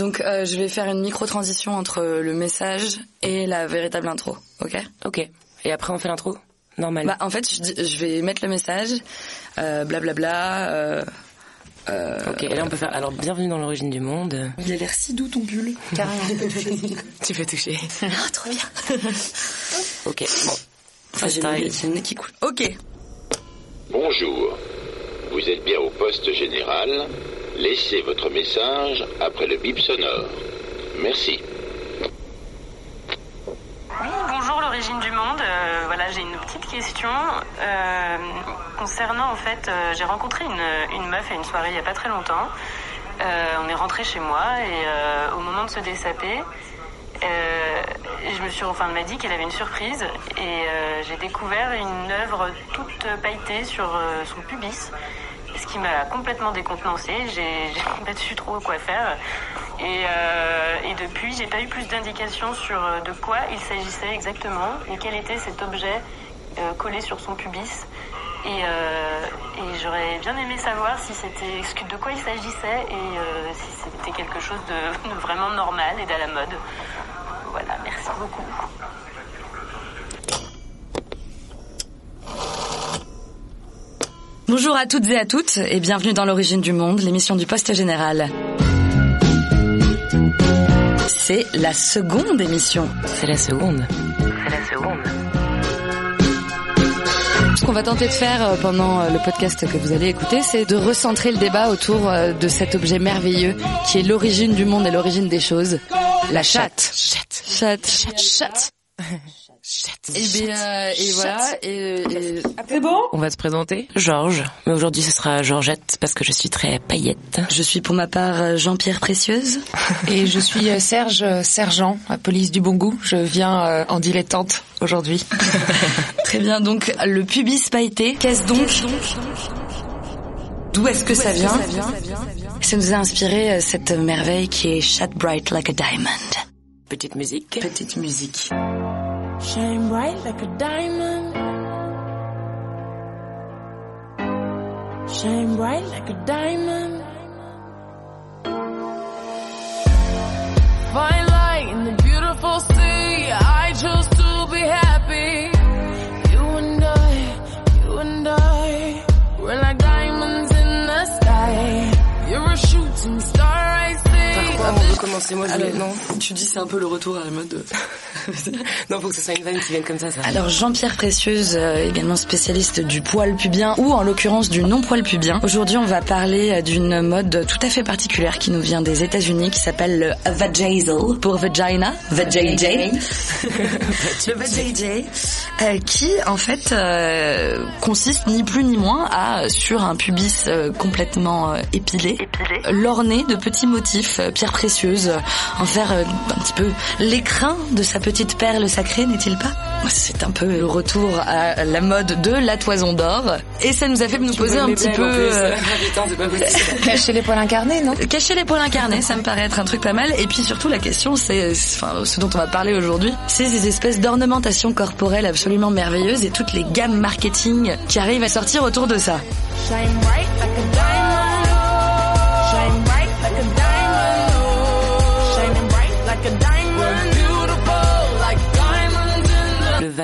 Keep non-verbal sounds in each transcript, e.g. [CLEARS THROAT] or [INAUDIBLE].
Donc euh, je vais faire une micro-transition entre le message et la véritable intro, ok? Ok. Et après on fait l'intro? Normal. Bah en fait je, dis- je vais mettre le message, euh, blablabla. Euh, euh, ok, et là on peut faire... Alors, bienvenue dans l'origine du monde. Il a l'air si doux ton pull. Carrément. [LAUGHS] Tu peux toucher? ah trop bien. Ok, bon. Enfin, j'ai le nez qui coule. Ok. Bonjour. Vous êtes bien au poste général. Laissez votre message après le bip sonore. Merci. Bonjour l'origine du monde. Euh, voilà, j'ai une petite question euh, concernant en fait, euh, j'ai rencontré une, une meuf à une soirée il y a pas très longtemps. On est rentré chez moi et au moment de se dessaper, je me suis, enfin, m'a dit qu'elle avait une surprise et j'ai découvert une œuvre toute pailletée sur son pubis, qui m'a complètement décontenancée. [LAUGHS] J'ai pas su trop quoi faire et, euh, et depuis, j'ai pas eu plus d'indications sur euh, de quoi il s'agissait exactement et quel était cet objet euh, collé sur son pubis. Et, j'aurais bien aimé savoir si c'était de quoi il s'agissait et si c'était quelque chose de, [LAUGHS] de vraiment normal et d'à la mode. Voilà, merci beaucoup. Bonjour à toutes et à toutes et bienvenue dans l'origine du monde, l'émission du poste général. C'est la seconde émission. C'est la seconde. C'est la seconde. Ce qu'on va tenter de faire euh, pendant euh, le podcast que vous allez écouter, c'est de recentrer le débat autour euh, de cet objet merveilleux qui est l'origine du monde et l'origine des choses. La chatte. Chatte. Chatte. Chatte. Et, bien, euh, et voilà. Et, et- C'est bon? On va se présenter. Georges. Mais aujourd'hui ce sera Georgette parce que je suis très paillette. je suis pour ma part euh, Jean-Pierre Précieuse. [LAUGHS] Et je suis euh, Serge euh, Sergent, à police du bon goût. Je viens euh, en dilettante aujourd'hui. [LAUGHS] Très bien. Donc le pubis pailleté. Qu'est-ce donc? D'où est-ce que ça vient? Ça nous a inspiré euh, cette merveille qui est Shut Bright Like a Diamond. Petite musique. Petite musique. Shine bright like a diamond. Shine bright like a diamond. Fine light in the beautiful sea. I chose to be happy. You and I, you and I, we're like diamonds in the sky. You're a shooting star, I see. Par quoi on veut commencer Moi je Non. tu dis c'est un peu le retour à la mode. [LAUGHS] Non, faut que ce soit une vanne qui vienne comme ça, ça. Alors Jean-Pierre Précieuse, euh, également spécialiste du poil pubien ou en l'occurrence du non-poil pubien. Aujourd'hui, on va parler euh, d'une mode tout à fait particulière qui nous vient des États-Unis, qui s'appelle le vajazzle pour vagina, vajayjay. [LAUGHS] le vajayjay, euh, qui en fait euh, consiste ni plus ni moins à sur un pubis complètement euh, épilé, l'orner de petits motifs pierres précieuses, en faire un petit peu l'écrin de sa petite perle sacrée, n'est-il pas C'est un peu le retour à la mode de la toison d'or, et ça nous a fait nous poser un petit peu. euh. [LAUGHS] [LAUGHS] Cacher les poils incarnés, non Cacher les poils incarnés, ça me paraît être un truc pas mal. Et puis surtout la question, c'est, c'est- enfin, ce dont on va parler aujourd'hui, c'est ces espèces d'ornementation corporelle absolument merveilleuses et toutes les gammes marketing qui arrivent à sortir autour de ça. Shine bright like a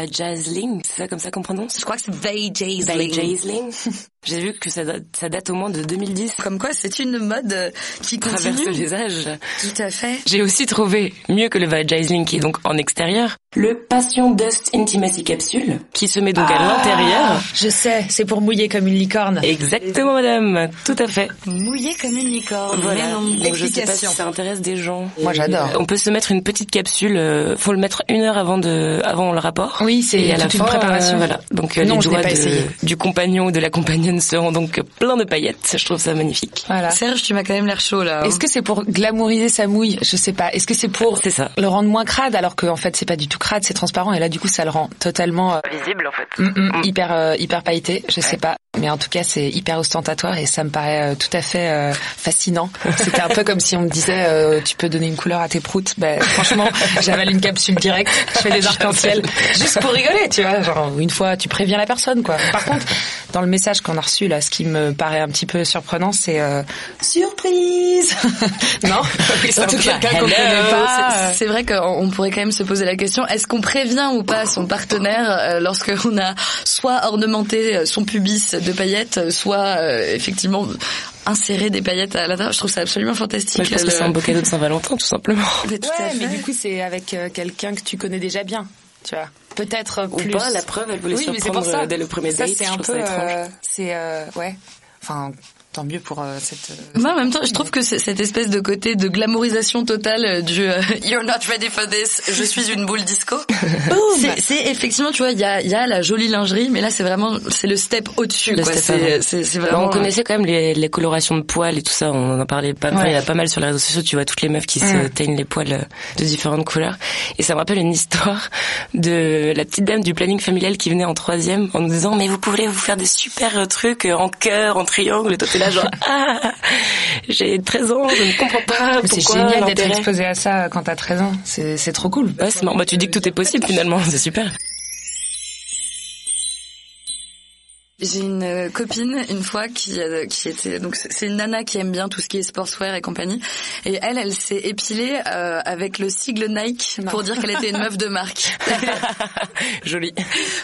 vajazzling, c'est ça comme ça qu'on prononce? Je crois que c'est vajazzling. Vajazzling. [LAUGHS] J'ai vu que ça date, ça date au moins de 2010. Comme quoi, c'est une mode euh, qui Traverse les âges. Tout à fait. J'ai aussi trouvé, mieux que le vajazzling qui est donc en extérieur, le Passion Dust Intimacy Capsule, qui se met donc à l'intérieur. Je sais, c'est pour mouiller comme une licorne. Exactement madame, tout à fait. Mouillé comme une licorne. Voilà, donc je sais pas si ça intéresse des gens. Moi, j'adore. On peut se mettre une petite capsule, euh, faut le mettre une heure avant de, avant le rapport. Oui, c'est à la toute une fin, préparation. euh, voilà. Donc euh, Non, les je doigts pas de- du compagnon ou de la compagnonne seront donc pleins de paillettes. Je trouve ça magnifique. Voilà. Serge, tu m'as quand même l'air chaud là. hein. Est-ce que c'est pour glamouriser sa mouille? Je sais pas. Est-ce que c'est pour ça. le rendre moins crade alors qu'en fait c'est pas du tout crade, c'est transparent et là du coup ça le rend totalement euh, Visible en fait. mm, mm, hyper euh, hyper pailleté. Je sais pas, mais en tout cas c'est hyper ostentatoire et ça me paraît euh, tout à fait euh, fascinant. C'était un peu comme si on me disait euh, tu peux donner une couleur à tes proutes. Ben franchement j'avale une capsule directe, je fais des [LAUGHS] arcs-en-ciel juste pour rigoler, tu vois. Genre une fois tu préviens la personne quoi. Par contre dans le message qu'on a reçu là. Ce qui me paraît un petit peu surprenant, c'est euh... surprise. [LAUGHS] non, en tout cas, quelqu'un qu'on connaît pas. C'est vrai qu'on pourrait quand même se poser la question est-ce qu'on prévient ou pas son partenaire euh, lorsqu'on a soit ornementé son pubis de paillettes, soit euh, effectivement insérer des paillettes à l'intérieur. Je trouve ça absolument fantastique. Moi, je pense que c'est un beau cadeau de Saint-Valentin, tout simplement. [LAUGHS] Mais, tout ouais, mais du coup, c'est avec euh, quelqu'un que tu connais déjà bien, tu vois. Peut-être Ou plus. pas, la preuve, elle voulait oui, mais c'est surprendre pour ça. dès le premier ça, date. c'est un peu, euh, c'est euh, ouais. Enfin, tant mieux pour euh, cette. euh, Moi, en même temps, je trouve que c'est- cette espèce de côté de glamourisation totale euh, du euh, [LAUGHS] You're not ready for this, je suis une boule disco. [LAUGHS] c'est, c'est effectivement, tu vois, il y a, il y a la jolie lingerie, mais là, c'est vraiment, c'est le step au-dessus. Le quoi. step C'est, avant. c'est, c'est Bah, vraiment. on connaissait quand même les, les colorations de poils et tout ça, on en a parlé pas mal, Ouais. il y a pas mal sur les réseaux sociaux, tu vois toutes les meufs qui se Mm. teignent les poils euh, de différentes couleurs. Et ça me rappelle une histoire de la petite dame du planning familial qui venait en troisième en nous disant mais vous pouvez vous faire des super euh, trucs euh, en cœur, en triangle, et toi t'es là genre [LAUGHS] ah j'ai 13 ans, je ne comprends pas C'est pourquoi génial d'être exposé à ça quand t'as 13 ans. C'est c'est trop cool. Ouais, c'est marrant. Bah, tu dis que tout est possible finalement, c'est super. J'ai une euh, copine une fois qui euh, qui était donc c'est une nana qui aime bien tout ce qui est sportswear et compagnie et elle elle s'est épilée euh, avec le sigle Nike pour dire qu'elle était une meuf de marque. [LAUGHS] Joli.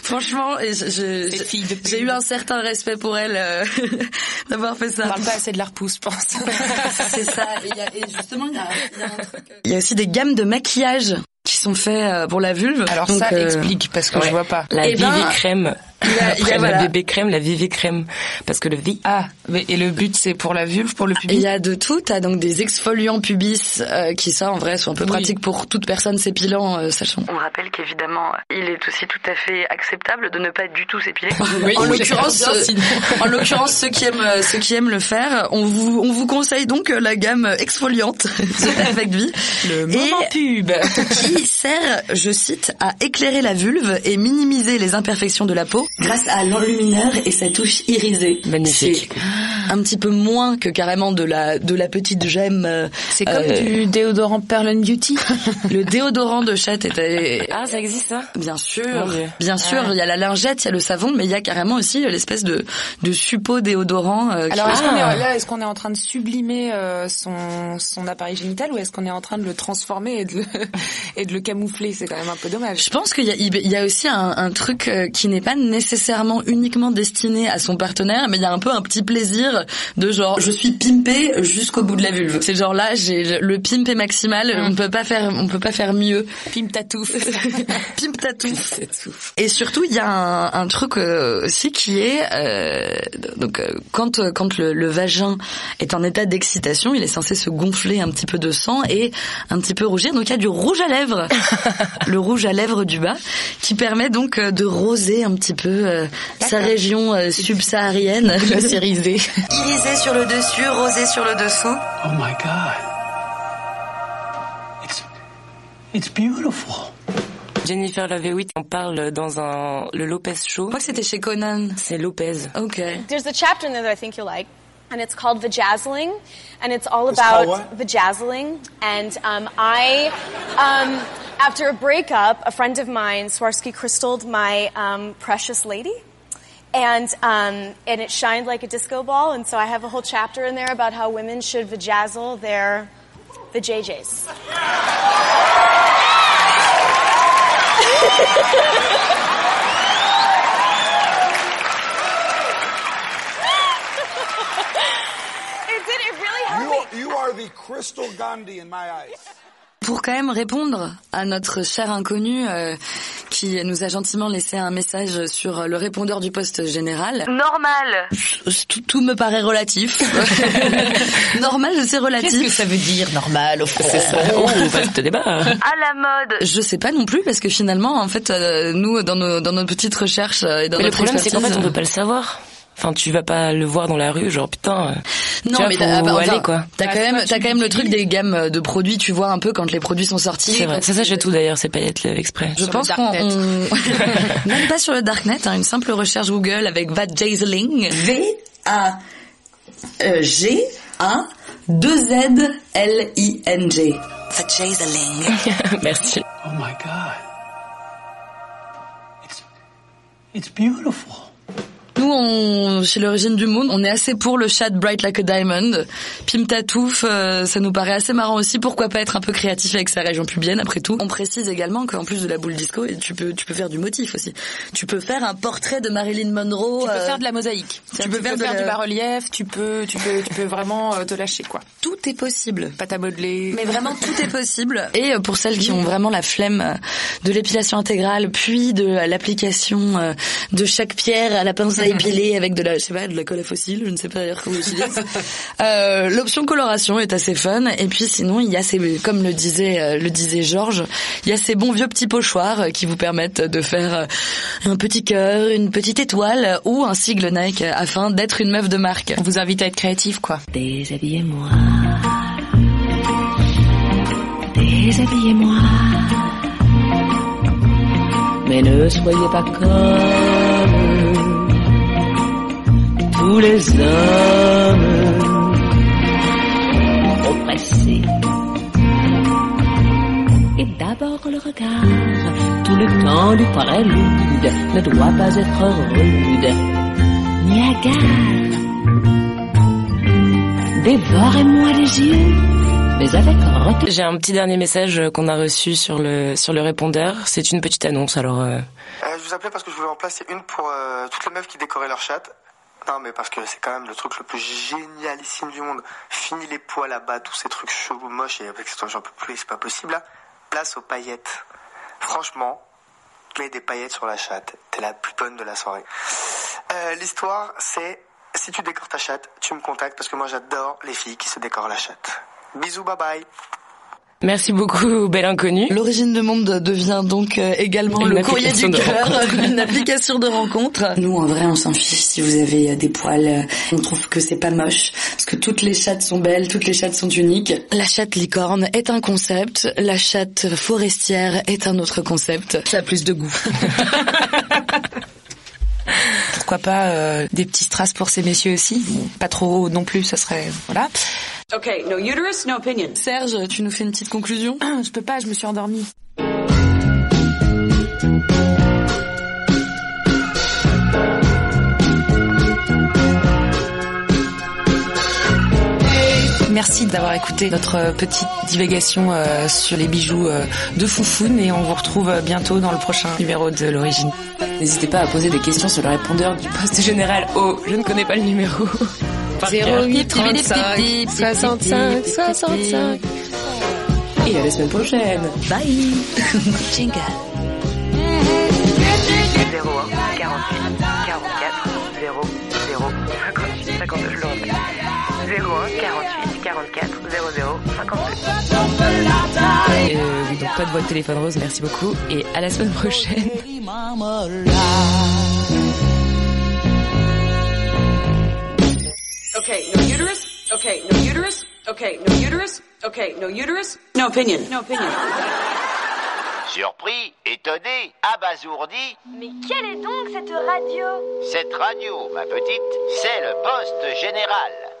Franchement, et j'ai eu un certain respect pour elle euh, [LAUGHS] d'avoir fait On ça. parle pas assez de la repousse, je pense. [LAUGHS] C'est ça. Et, il y a- et justement, il y a, il y a un truc. euh, Il y a aussi des gammes de maquillage qui sont faits pour la vulve. Alors Donc, ça euh, explique parce que ouais. je vois pas. La Eh ben, crème. Il y a- il y a, Après voilà. la bébé crème, la Vivi crème. Parce que le V, Ah, mais et le but c'est pour la vulve, pour le Il public. y a de tout. T'as donc des exfoliants pubis euh, qui, ça, en vrai, sont un peu Oui. pratiques pour toute personne s'épilant, euh, sachant. On rappelle qu'évidemment, il est aussi tout à fait acceptable de ne pas du tout s'épiler. [LAUGHS] Oui, en l'occurrence, euh, en l'occurrence, ceux qui aiment, euh, ceux qui aiment le faire, on vous, on vous conseille donc euh, la gamme exfoliante [LAUGHS] de Perfect Vie. Le Et- moment pub. qui sert, je cite, à éclairer la vulve et minimiser les imperfections de la peau grâce à l'enlumineur et sa touche irisée. Magnifique. C'est un petit peu moins que carrément de la de la petite gemme. euh, C'est comme euh, du déodorant Pearl and Beauty. [LAUGHS] le déodorant de chat était Ah, ça existe ça bien sûr, bien sûr, il y a la lingette, il y a le savon, mais il y a carrément aussi euh, l'espèce de de suppôt déodorant. euh, qui- Alors est-ce qu'on Ah. est là, est-ce qu'on est en train de sublimer euh, son son appareil génital ou est-ce qu'on est en train de le transformer et de le [LAUGHS] et de le camoufler? C'est quand même un peu dommage. Je pense qu'il y a, il y a aussi un, un truc qui n'est pas nécessairement uniquement destiné à son partenaire, mais il y a un peu un petit plaisir de genre je suis pimpé jusqu'au bout de la vulve. C'est genre là j'ai le pimp est maximal, on peut pas faire on peut pas faire mieux. Pim tatouf. Pimp tatou. [LAUGHS] Et surtout il y a un, un truc euh, aussi qui est euh, donc euh, quand euh, quand le, le vagin est en état d'excitation, il est censé se gonfler un petit peu de sang et un petit peu rougir. Donc il y a du rouge à lèvres, [LAUGHS] le rouge à lèvres du bas, qui permet donc de roser un petit peu euh, sa région euh, subsaharienne. [LAUGHS] Glaciarisé. Irisé sur le dessus, rosé sur le dessous. Oh my God. It's, it's beautiful. Jennifer Love Hewitt en parle dans un le Lopez Show. Je crois que c'était chez Conan. C'est Lopez. Ok. There's a chapter in there that I think you'll like, and it's called Vajazzling, and it's all It's about vajazzling. And um, I, um, after a breakup, a friend of mine, Swarovski crystalled my um, precious lady. And um, and it shined like a disco ball, and so I have a whole chapter in there about how women should vajazzle their vajayjays. [LAUGHS] It did. It really helped me. You, you are the Crystal Gandhi in my eyes. Pour quand même répondre à notre cher inconnu euh, qui nous a gentiment laissé un message sur le répondeur du poste général. Normal. Tout, tout me paraît relatif. [LAUGHS] Normal, c'est relatif. Qu'est-ce que ça veut dire normal au fond? C'est ça. Oh, vaste débat. à la mode. Je sais pas non plus parce que finalement, en fait, euh, nous dans nos dans nos petites recherches euh, et dans Mais le notre problème, c'est qu'en fait, on peut pas le savoir. Enfin, tu vas pas le voir dans la rue, genre putain. euh, Non, tu vois, mais t'as, bah, enfin, aller quoi. T'as quand même, t'as quand même le truc des gammes de produits. Tu vois un peu quand les produits sont sortis. C'est vrai. Ça, ça, j'ai tout d'ailleurs, ces paillettes là, exprès. Je Sur pense qu'on on- [LAUGHS] même pas sur le darknet, hein, une simple recherche Google avec vajazzling, V A G A 2 Z L I N G. Vajazzling. [LAUGHS] Merci. Oh my God. It's, it's beautiful. Nous, on, chez l'origine du monde, on est assez pour le chat Bright Like a Diamond. Pim Tatouf, euh, ça nous paraît assez marrant aussi. Pourquoi pas être un peu créatif avec sa région pubienne, après tout? On précise également qu'en plus de la boule disco, tu peux, tu peux faire du motif aussi. Tu peux faire un portrait de Marilyn Monroe. Tu peux euh, faire de la mosaïque. tu Tu, peux peux, faire faire, la- du bas-relief, tu peux, tu peux, tu peux vraiment euh, te lâcher, quoi. Tout est possible. Pâte à modeler. Mais vraiment, tout est possible. [LAUGHS] Et pour celles qui ont vraiment la flemme de l'épilation intégrale, puis de l'application de chaque pierre à la pince à avec de la, je sais pas, de la colle à fossile, je ne sais pas d'ailleurs comment on utilise. [LAUGHS] Euh, L'option coloration est assez fun. Et puis sinon, il y a ces, comme le disait, euh, le disait Georges, il y a ces bons vieux petits pochoirs euh, qui vous permettent de faire euh, un petit cœur, une petite étoile ou un sigle Nike afin d'être une meuf de marque. On vous invite à être créatif, quoi. Déshabillez-moi. Déshabillez-moi. Mais ne soyez pas comme tous les hommes oppressés. Et d'abord le regard, tout le temps du prélude, ne doit pas être rude, ni hagard. Dévorez-moi les yeux, mais avec. J'ai un petit dernier message qu'on a reçu sur le sur le répondeur. C'est une petite annonce, alors. euh, Euh, je vous appelais parce que je voulais en placer une pour euh, toutes les meufs qui décoraient leur chatte. Non, mais parce que c'est quand même le truc le plus génialissime du monde. Fini les poils là-bas, tous ces trucs chelous, moches, et avec cette j'en peux plus, c'est pas possible là. Place aux paillettes. Franchement, mets des paillettes sur la chatte. T'es la plus bonne de la soirée. Euh, L'histoire, c'est si tu décores ta chatte, tu me contactes parce que moi j'adore les filles qui se décorent la chatte. Bisous, bye bye. Merci beaucoup, belle inconnue. L'origine de monde devient donc euh, également Une le courrier du cœur, une application de rencontre. Nous, en vrai, on s'en fiche si vous avez euh, des poils. euh, On trouve que c'est pas moche parce que toutes les chattes sont belles, toutes les chattes sont uniques. La chatte licorne est un concept, la chatte forestière est un autre concept. Ça a plus de goût. [LAUGHS] Pourquoi pas euh, des petits strass pour ces messieurs aussi? Pas trop non plus, ça serait... Voilà. Okay, no uterus, no opinion. Serge, tu nous fais une petite conclusion [CLEARS THROAT] Je peux pas, je me suis endormie. Merci d'avoir écouté notre euh, petite divagation euh, sur les bijoux euh, de Foufoune et on vous retrouve bientôt dans le prochain numéro de l'origine. N'hésitez pas à poser des questions sur le répondeur du poste général au je ne connais pas le numéro. [LAUGHS] Par cœur. 08 35 65 65 Et à la semaine prochaine. Bye Jingle 01 48 44 0 0 58 52 je le répète 01 48 44 00 52 Euh, oui, donc pas de votre téléphone rose, merci beaucoup. Et à la semaine prochaine. Okay, no uterus. Okay, no uterus. Okay, no uterus. Okay, no uterus. No opinion. No opinion. Surpris, étonné, abasourdi, Mais quelle est donc cette radio? Cette radio, ma petite, c'est le poste général.